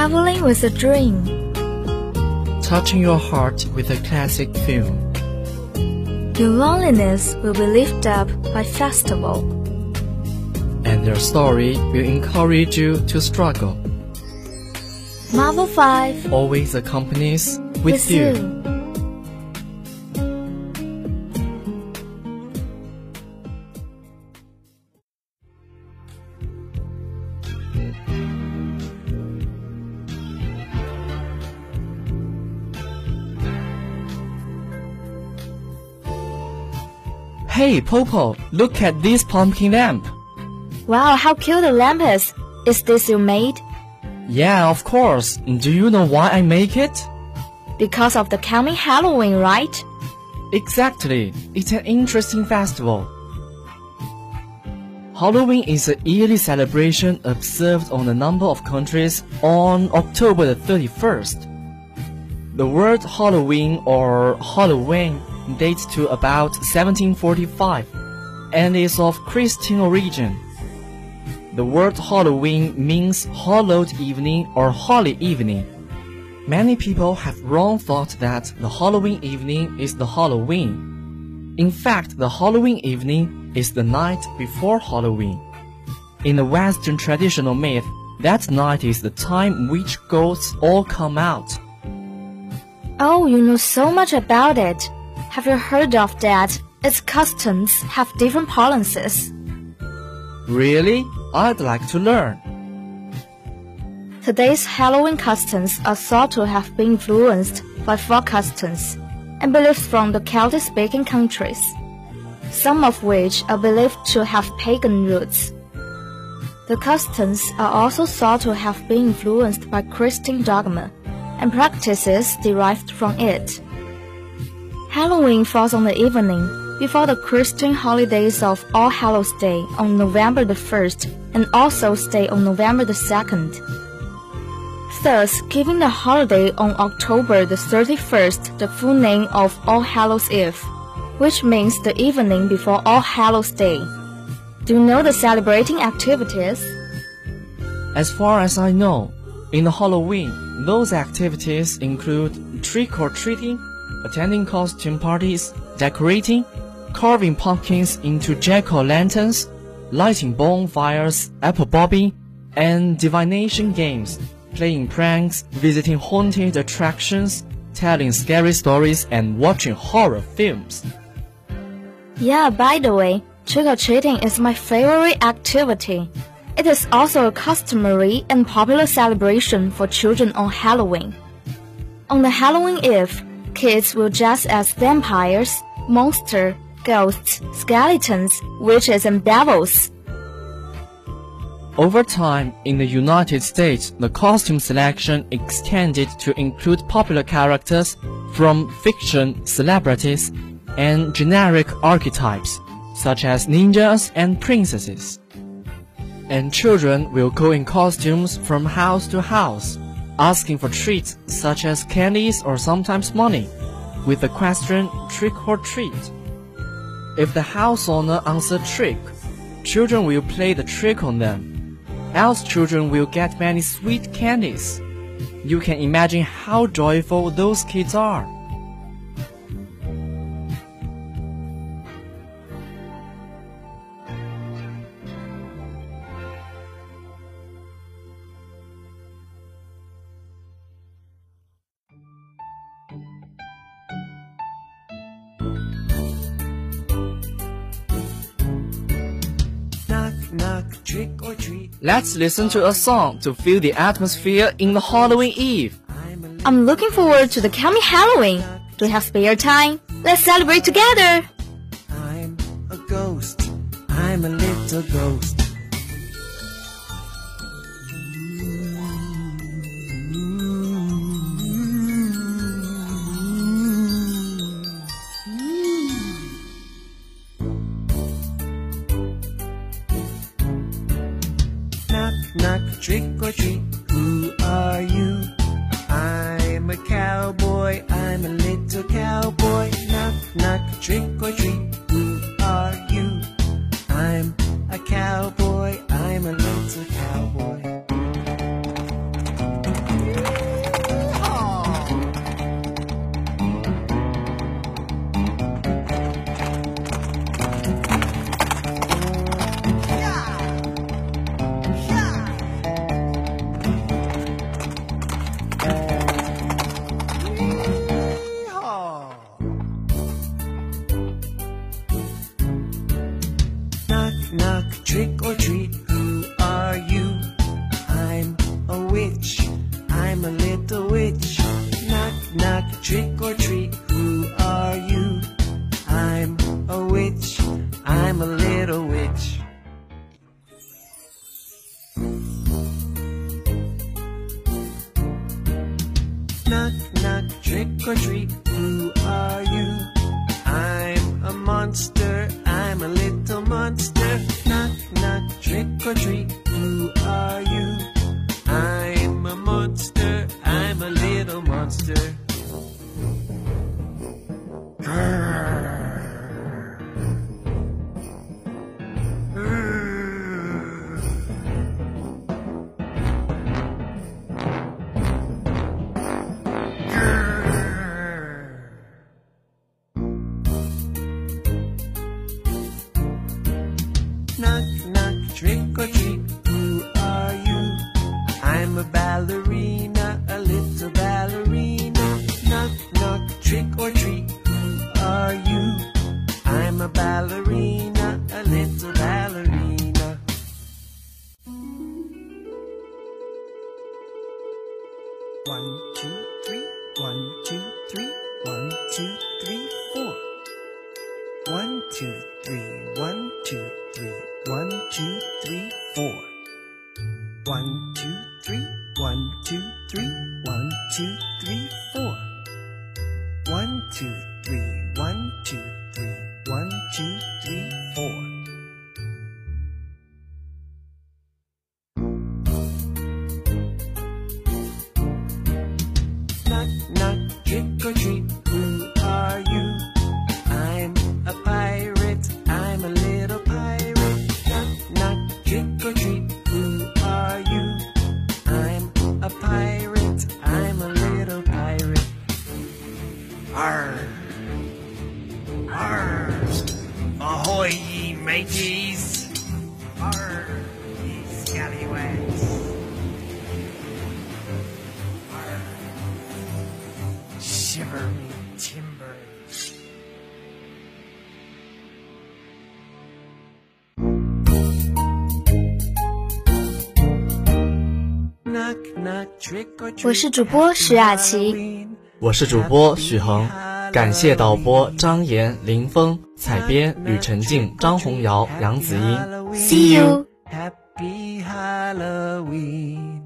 Traveling with a dream. touching your heart with a classic film. Your loneliness will be lifted up by festival. And their story will encourage you to struggle. Marvel 5 Always accompanies with, you. Hey, Popo, look at this pumpkin lamp. Wow, how cute the lamp is. Is this you made? Yeah, of course. Do you know why I make it? Because of the coming Halloween, right? Exactly. It's an interesting festival. Halloween is a yearly celebration observed on a number of countries on October the 31st. The word Halloween or Halloween dates to about 1745 and is of Christian origin. The word Halloween means hallowed evening or holy evening. Many people have wrong thought that the Halloween evening is the Halloween. In fact, the Halloween evening is the night before Halloween. In the Western traditional myth, that night is the time which ghosts all come out. Oh, you know so much about it. Have you heard of that? Its customs have different policies. Really? I'd like to learn. Today's Halloween customs are thought to have been influenced by folk customs and beliefs from the Celtic speaking countries, some of which are believed to have pagan roots. The customs are also thought to have been influenced by Christian dogma and practices derived from it. Halloween falls on the evening before the Christian holidays of All Hallows Day on November the 1st and All Souls Day on November the 2nd. Thus, giving the holiday on October the 31st the full name of All Hallows Eve, which means the evening before All Hallows Day. Do you know the celebrating activities? As far as I know, in the Halloween, those activities include trick or treating, attending costume parties, decorating, carving pumpkins into jack-o'-lanterns, lighting bonfires, apple bobbing, and divination games, playing pranks, visiting haunted attractions, telling scary stories, and watching horror films. Yeah, by the way, trick or treating is my favorite activity. It is also a customary and popular celebration for children on Halloween. On the Halloween Eve, kids will dress as vampires, monsters, ghosts, skeletons, witches, and devils. Over time, in the United States, the costume selection extended to include popular characters from fiction, celebrities, and generic archetypes, such as ninjas and princesses. And children will go in costumes from house to house, asking for treats such as candies or sometimes money, with the question trick or treat. If the house owner answers trick, children will play the trick on them. Else children will get many sweet candies. You can imagine how joyful those kids are. Knock, knock, trick or treat. Let's listen to a song to feel the atmosphere in the Halloween Eve. I'm a I'm looking forward to the coming Halloween. Do you have spare time? Let's celebrate together! I'm a ghost. I'm a little ghost. Knock, trick or treat. Who are you? I'm a cowboy. I'm a little cowboy. Knock, knock, trick or treat. Who are you? I'm a cowboy. I'm a little cowboy. A witch. I'm a little witch. Knock, knock, trick or treat. Who are you? I'm a witch. I'm a little witch. Knock, knock, trick or treat. Who are you? I'm a monster. I'm a little monster. Knock, knock, trick or treat. Trick or treat. Who are you? I'm a ballerina, a little ballerina. Knock, knock, trick or treat. Who are you? I'm a ballerina, a little ballerina. One, two, three. One, two, three. One, two, three, four. One, two, three, two, three, one, two, 一枚 gs 我是主播石雅琪我是主播许恒感谢导播张岩、林峰，采编吕晨静、张红瑶、杨子英。See you. Happy Halloween.